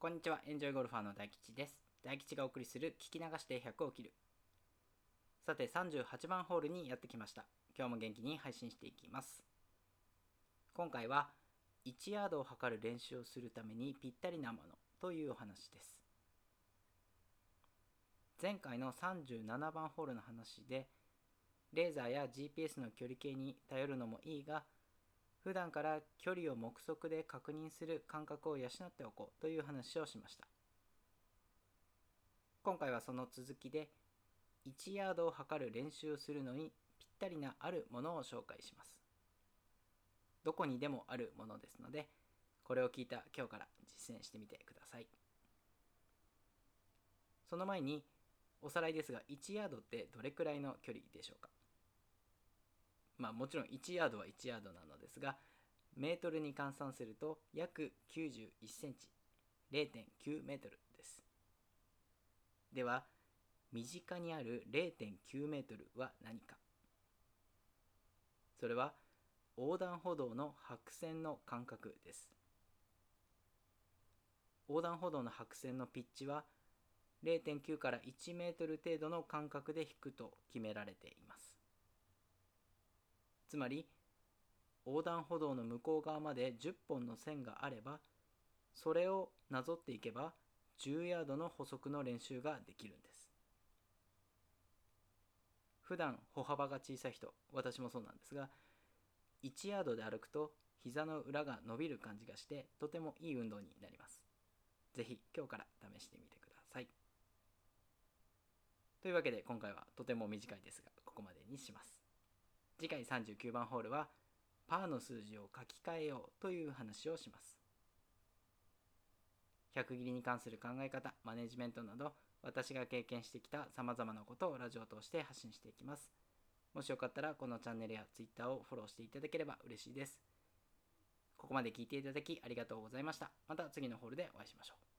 こんにちは、エンジョイゴルファーの大吉です。大吉がお送りする聞き流して100を切る。さて、38番ホールにやってきました。今日も元気に配信していきます。今回は、1ヤードを測る練習をするためにぴったりなものというお話です。前回の37番ホールの話で、レーザーや GPS の距離計に頼るのもいいが、普段から距離を目測で確認する感覚を養っておこうという話をしました。今回はその続きで1ヤードを測る練習をするのにぴったりなあるものを紹介します。どこにでもあるものですのでこれを聞いた今日から実践してみてください。その前におさらいですが1ヤードってどれくらいの距離でしょうか？まあもちろん1ヤードは1ヤードなのですが、メートルに換算すると約91センチ、0.9メートルです。では、身近にある0.9メートルは何かそれは横断歩道の白線の間隔です。横断歩道の白線のピッチは0.9から1メートル程度の間隔で引くと決められています。つまり横断歩道の向こう側まで10本の線があればそれをなぞっていけば10ヤードの歩速の練習ができるんです。普段歩幅が小さい人私もそうなんですが1ヤードで歩くと膝の裏が伸びる感じがしてとてもいい運動になります。是非今日から試してみてください。というわけで今回はとても短いですがここまでにします。次回39番ホールはパーの数字を書き換えようという話をします。100切りに関する考え方マネジメントなど私が経験してきたさまざまなことをラジオを通して発信していきます。もしよかったらこのチャンネルや Twitter をフォローしていただければ嬉しいです。ここまで聞いていただきありがとうございました。また次のホールでお会いしましょう。